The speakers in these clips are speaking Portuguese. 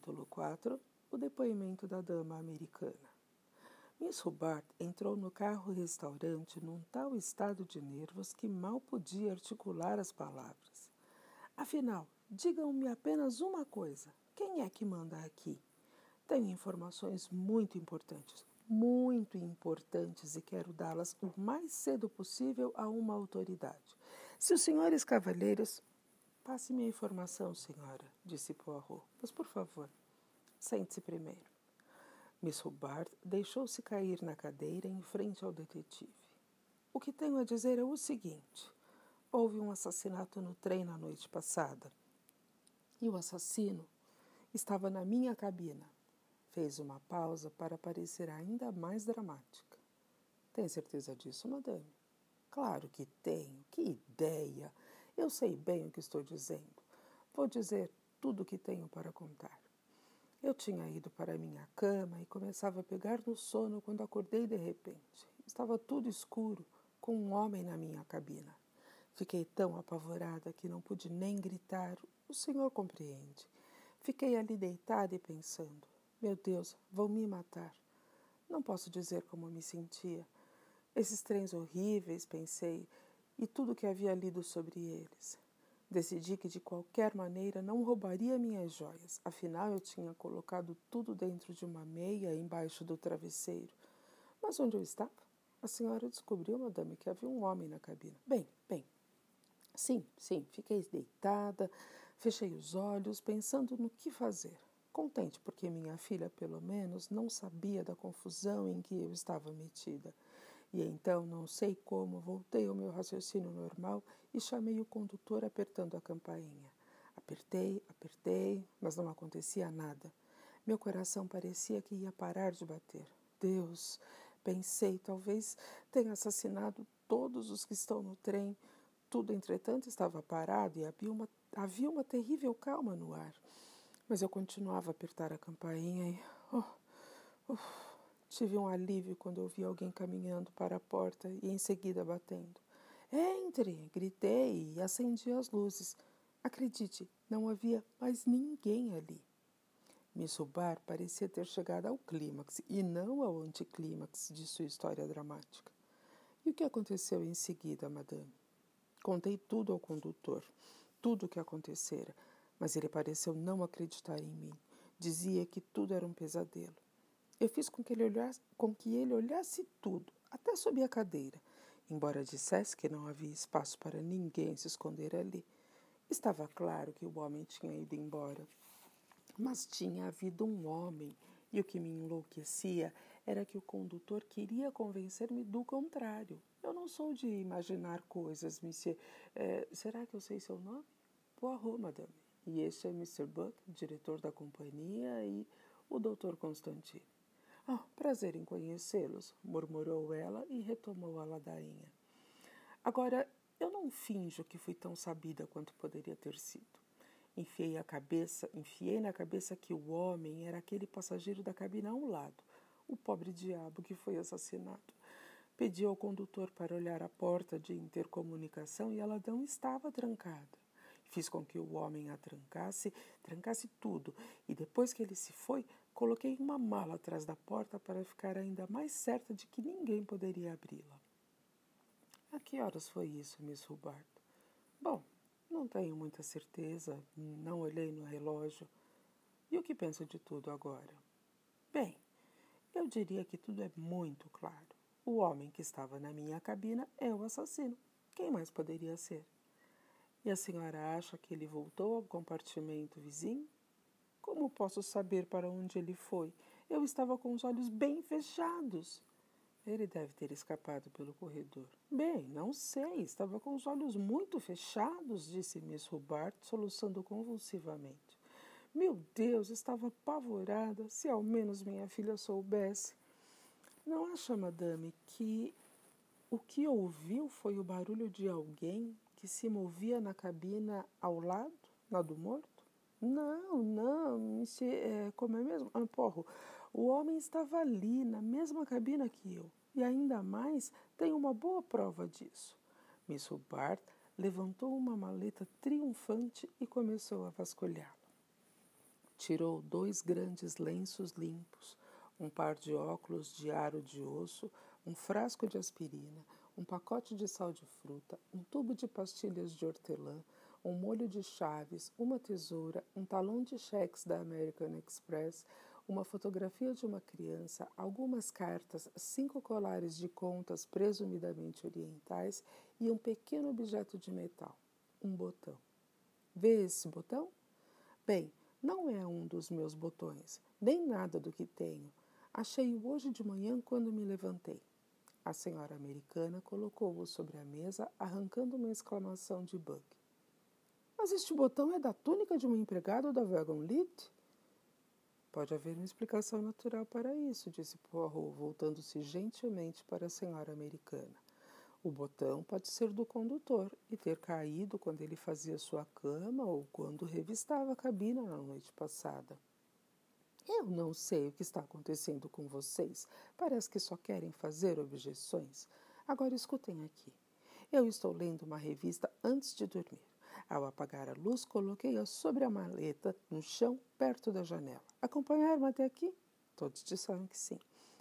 Capítulo 4 O depoimento da dama americana. Miss Hubbard entrou no carro-restaurante num tal estado de nervos que mal podia articular as palavras. Afinal, digam-me apenas uma coisa: quem é que manda aqui? Tenho informações muito importantes, muito importantes e quero dá-las o mais cedo possível a uma autoridade. Se os senhores cavalheiros Passe-me a informação, senhora, disse Poirot. Mas, por favor, sente-se primeiro. Miss Hubbard deixou-se cair na cadeira em frente ao detetive. O que tenho a dizer é o seguinte: houve um assassinato no trem na noite passada. E o assassino estava na minha cabina. Fez uma pausa para parecer ainda mais dramática. Tem certeza disso, madame? Claro que tenho. Que ideia! Eu sei bem o que estou dizendo. Vou dizer tudo o que tenho para contar. Eu tinha ido para minha cama e começava a pegar no sono quando acordei de repente. Estava tudo escuro, com um homem na minha cabina. Fiquei tão apavorada que não pude nem gritar. O senhor compreende. Fiquei ali deitada e pensando: meu Deus, vão me matar. Não posso dizer como me sentia. Esses trens horríveis, pensei, e tudo o que havia lido sobre eles. Decidi que de qualquer maneira não roubaria minhas joias, afinal eu tinha colocado tudo dentro de uma meia embaixo do travesseiro. Mas onde eu estava? A senhora descobriu, madame, que havia um homem na cabina. Bem, bem. Sim, sim, fiquei deitada, fechei os olhos, pensando no que fazer. Contente porque minha filha, pelo menos, não sabia da confusão em que eu estava metida. E então, não sei como, voltei ao meu raciocínio normal e chamei o condutor apertando a campainha. Apertei, apertei, mas não acontecia nada. Meu coração parecia que ia parar de bater. Deus, pensei, talvez tenha assassinado todos os que estão no trem. Tudo, entretanto, estava parado e havia uma, havia uma terrível calma no ar. Mas eu continuava a apertar a campainha e. Oh, oh, Tive um alívio quando ouvi alguém caminhando para a porta e em seguida batendo. Entre! Gritei e acendi as luzes. Acredite, não havia mais ninguém ali. Miss Hubbard parecia ter chegado ao clímax e não ao anticlímax de sua história dramática. E o que aconteceu em seguida, madame? Contei tudo ao condutor, tudo o que acontecera, mas ele pareceu não acreditar em mim. Dizia que tudo era um pesadelo. Eu fiz com que ele olhasse, com que ele olhasse tudo, até sob a cadeira, embora dissesse que não havia espaço para ninguém se esconder ali. Estava claro que o homem tinha ido embora. Mas tinha havido um homem, e o que me enlouquecia era que o condutor queria convencer-me do contrário. Eu não sou de imaginar coisas, monsieur. É, será que eu sei seu nome? Poirot, madame. E este é Mr. Buck, diretor da companhia, e o Dr. Constantine. Ah, prazer em conhecê-los, murmurou ela e retomou a ladainha. Agora, eu não finjo que fui tão sabida quanto poderia ter sido. Enfiei a cabeça, enfiei na cabeça que o homem era aquele passageiro da cabina ao lado, o pobre diabo que foi assassinado. Pedi ao condutor para olhar a porta de intercomunicação e ela não estava trancada. Fiz com que o homem a trancasse, trancasse tudo, e depois que ele se foi, Coloquei uma mala atrás da porta para ficar ainda mais certa de que ninguém poderia abri-la. A que horas foi isso, Miss Hubbard? Bom, não tenho muita certeza, não olhei no relógio. E o que penso de tudo agora? Bem, eu diria que tudo é muito claro. O homem que estava na minha cabina é o assassino. Quem mais poderia ser? E a senhora acha que ele voltou ao compartimento vizinho? Como posso saber para onde ele foi? Eu estava com os olhos bem fechados. Ele deve ter escapado pelo corredor. Bem, não sei. Estava com os olhos muito fechados, disse Miss Hubbard, soluçando convulsivamente. Meu Deus, estava apavorada. Se ao menos minha filha soubesse. Não acha, madame, que o que ouviu foi o barulho de alguém que se movia na cabina ao lado, na do morto? Não, não, monsieur, é, como é mesmo? Ah, porro, o homem estava ali, na mesma cabina que eu. E ainda mais, tem uma boa prova disso. Miss Hubbard levantou uma maleta triunfante e começou a vasculhá-la. Tirou dois grandes lenços limpos, um par de óculos de aro de osso, um frasco de aspirina, um pacote de sal de fruta, um tubo de pastilhas de hortelã, um molho de chaves, uma tesoura, um talão de cheques da American Express, uma fotografia de uma criança, algumas cartas, cinco colares de contas presumidamente orientais e um pequeno objeto de metal, um botão. Vê esse botão? Bem, não é um dos meus botões, nem nada do que tenho. Achei-o hoje de manhã quando me levantei. A senhora americana colocou-o sobre a mesa, arrancando uma exclamação de Buck. Mas este botão é da túnica de um empregado da Wagon Lit? Pode haver uma explicação natural para isso, disse Poirot, voltando-se gentilmente para a senhora americana. O botão pode ser do condutor e ter caído quando ele fazia sua cama ou quando revistava a cabina na noite passada. Eu não sei o que está acontecendo com vocês. Parece que só querem fazer objeções. Agora escutem aqui. Eu estou lendo uma revista antes de dormir. Ao apagar a luz, coloquei-a sobre a maleta no chão, perto da janela. Acompanharam até aqui? Todos disseram que sim.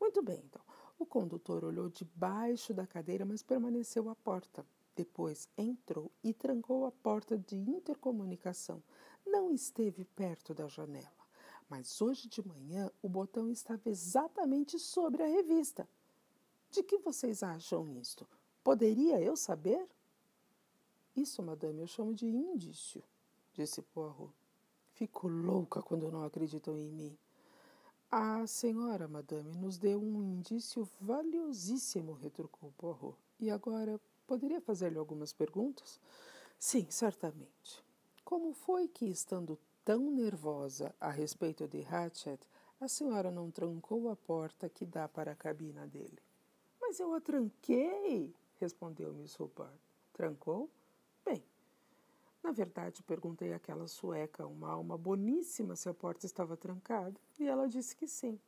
Muito bem, então. O condutor olhou debaixo da cadeira, mas permaneceu à porta. Depois entrou e trancou a porta de intercomunicação. Não esteve perto da janela. Mas hoje de manhã o botão estava exatamente sobre a revista. De que vocês acham isto? Poderia eu saber? Isso, madame, eu chamo de indício, disse Poirot. Fico louca quando não acreditam em mim. A senhora, madame, nos deu um indício valiosíssimo, retrucou Poirot. E agora, poderia fazer-lhe algumas perguntas? Sim, certamente. Como foi que, estando tão nervosa a respeito de Hatchet, a senhora não trancou a porta que dá para a cabina dele? Mas eu a tranquei, respondeu Miss Hubbard. Trancou? Bem, na verdade, perguntei àquela sueca, uma alma boníssima, se a porta estava trancada, e ela disse que sim.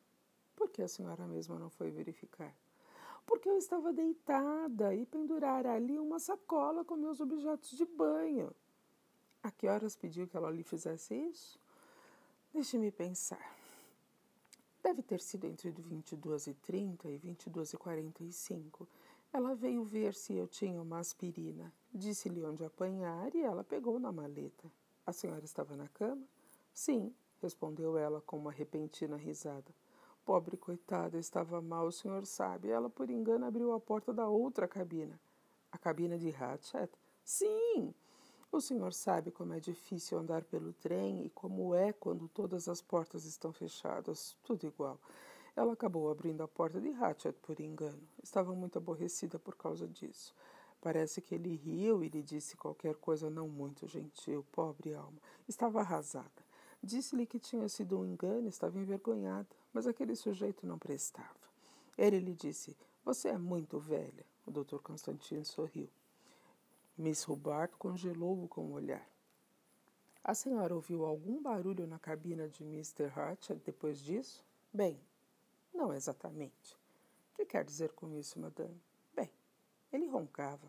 Por que a senhora mesma não foi verificar? Porque eu estava deitada e pendurara ali uma sacola com meus objetos de banho. A que horas pediu que ela lhe fizesse isso? Deixe-me pensar. Deve ter sido entre 22h30 e 22h45. Ela veio ver se eu tinha uma aspirina. Disse-lhe onde apanhar e ela pegou na maleta. A senhora estava na cama? Sim, respondeu ela com uma repentina risada. Pobre coitada, estava mal, o senhor sabe. Ela, por engano, abriu a porta da outra cabina. A cabina de Hatchet? Sim! O senhor sabe como é difícil andar pelo trem e como é quando todas as portas estão fechadas, tudo igual. Ela acabou abrindo a porta de Hatchet por engano. Estava muito aborrecida por causa disso. Parece que ele riu e lhe disse qualquer coisa não muito gentil, pobre alma. Estava arrasada. Disse-lhe que tinha sido um engano, estava envergonhada, mas aquele sujeito não prestava. Ele lhe disse: Você é muito velha. O Dr. Constantine sorriu. Miss Hubbard congelou-o com o olhar. A senhora ouviu algum barulho na cabina de Mr. Hatchet depois disso? Bem, não exatamente. O que quer dizer com isso, madame? Bem, ele roncava.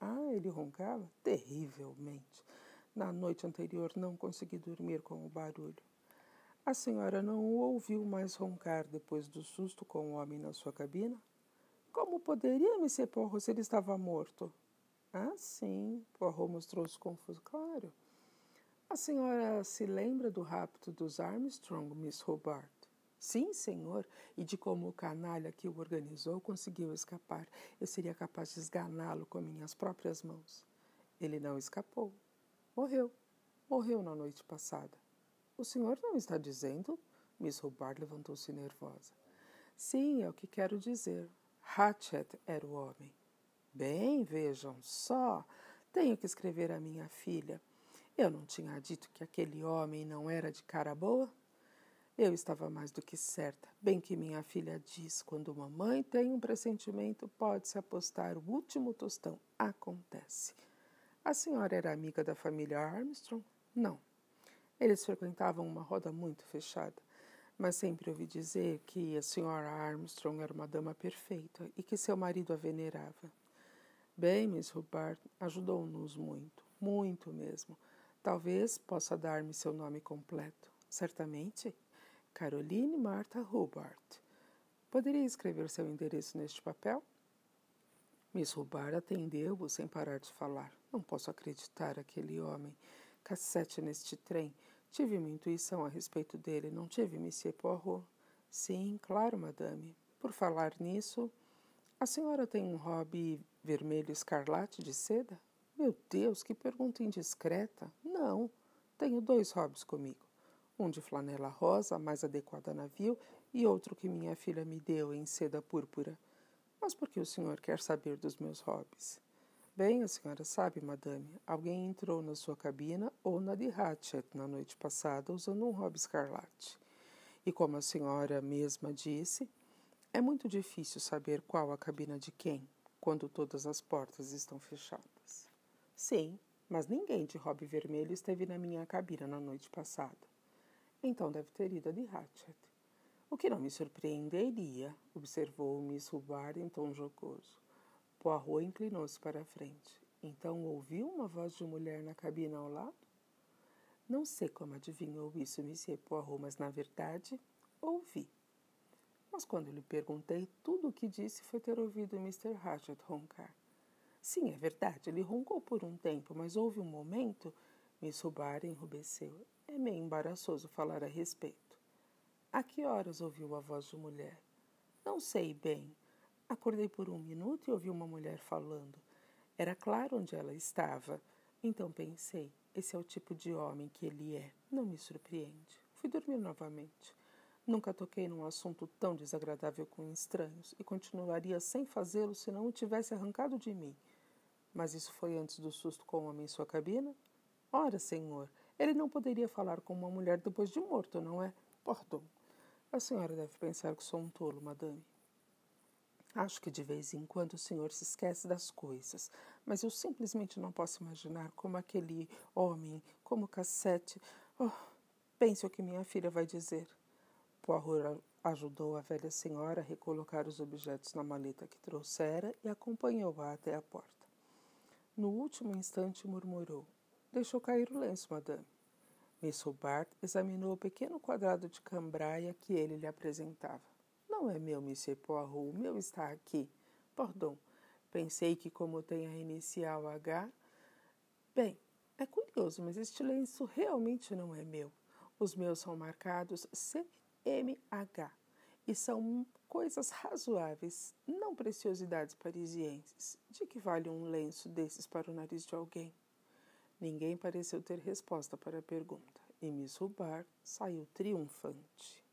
Ah, ele roncava? Terrivelmente. Na noite anterior não consegui dormir com o barulho. A senhora não o ouviu mais roncar depois do susto com o homem na sua cabina? Como poderia, Monsieur Porro, se ele estava morto? Ah, sim, Poirot mostrou-se confuso. Claro. A senhora se lembra do rapto dos Armstrong, Miss Hobart? Sim, senhor, e de como o canalha que o organizou conseguiu escapar. Eu seria capaz de esganá-lo com minhas próprias mãos. Ele não escapou. Morreu. Morreu na noite passada. O senhor não está dizendo? Miss Hubbard levantou-se nervosa. Sim, é o que quero dizer. Hatchet era o homem. Bem, vejam só. Tenho que escrever à minha filha. Eu não tinha dito que aquele homem não era de cara boa? Eu estava mais do que certa, bem que minha filha diz: quando uma mãe tem um pressentimento, pode-se apostar o último tostão. Acontece. A senhora era amiga da família Armstrong? Não. Eles frequentavam uma roda muito fechada, mas sempre ouvi dizer que a senhora Armstrong era uma dama perfeita e que seu marido a venerava. Bem, Miss Hubbard, ajudou-nos muito, muito mesmo. Talvez possa dar-me seu nome completo. Certamente. Caroline Martha Hubbard. Poderia escrever seu endereço neste papel? Miss Hubbard atendeu-o sem parar de falar. Não posso acreditar aquele homem. Cassete neste trem. Tive uma intuição a respeito dele, não tive, Monsieur Poirot? Sim, claro, madame. Por falar nisso, a senhora tem um hobby vermelho escarlate de seda? Meu Deus, que pergunta indiscreta. Não, tenho dois hobbies comigo. Um de flanela rosa, mais adequado a navio, e outro que minha filha me deu em seda púrpura. Mas por que o senhor quer saber dos meus hobbies? Bem, a senhora sabe, madame, alguém entrou na sua cabina ou na de Hatchet na noite passada usando um hobby escarlate. E como a senhora mesma disse, é muito difícil saber qual a cabina de quem, quando todas as portas estão fechadas. Sim, mas ninguém de hobby vermelho esteve na minha cabina na noite passada. Então deve ter ido a de Hatchet. O que não me surpreenderia, observou Miss Hubbard em tom jocoso. Poirot inclinou-se para a frente. Então ouviu uma voz de mulher na cabina ao lado? Não sei como adivinhou isso, Monsieur Poirot, mas na verdade ouvi. Mas quando lhe perguntei, tudo o que disse foi ter ouvido Mr. Hatchet roncar. Sim, é verdade, ele roncou por um tempo, mas houve um momento. Miss Hubbard enrubesceu. É meio embaraçoso falar a respeito. A que horas ouviu a voz de mulher? Não sei bem. Acordei por um minuto e ouvi uma mulher falando. Era claro onde ela estava. Então pensei, esse é o tipo de homem que ele é. Não me surpreende. Fui dormir novamente. Nunca toquei num assunto tão desagradável com estranhos e continuaria sem fazê-lo se não o tivesse arrancado de mim. Mas isso foi antes do susto com o homem em sua cabina? Ora, senhor, ele não poderia falar com uma mulher depois de morto, não é? Pardon. A senhora deve pensar que sou um tolo, madame. Acho que de vez em quando o senhor se esquece das coisas, mas eu simplesmente não posso imaginar como aquele homem, como Cassete. Oh, pense o que minha filha vai dizer. Poirot ajudou a velha senhora a recolocar os objetos na maleta que trouxera e acompanhou-a até a porta. No último instante murmurou: Deixou cair o lenço, madame. Miss Hubbard examinou o pequeno quadrado de cambraia que ele lhe apresentava. Não é meu, Monsieur Poirot. O meu está aqui. Pardon. Pensei que, como tem a inicial H. Bem, é curioso, mas este lenço realmente não é meu. Os meus são marcados CMH e são coisas razoáveis, não preciosidades parisienses. De que vale um lenço desses para o nariz de alguém? Ninguém pareceu ter resposta para a pergunta e Miss Hubbard saiu triunfante.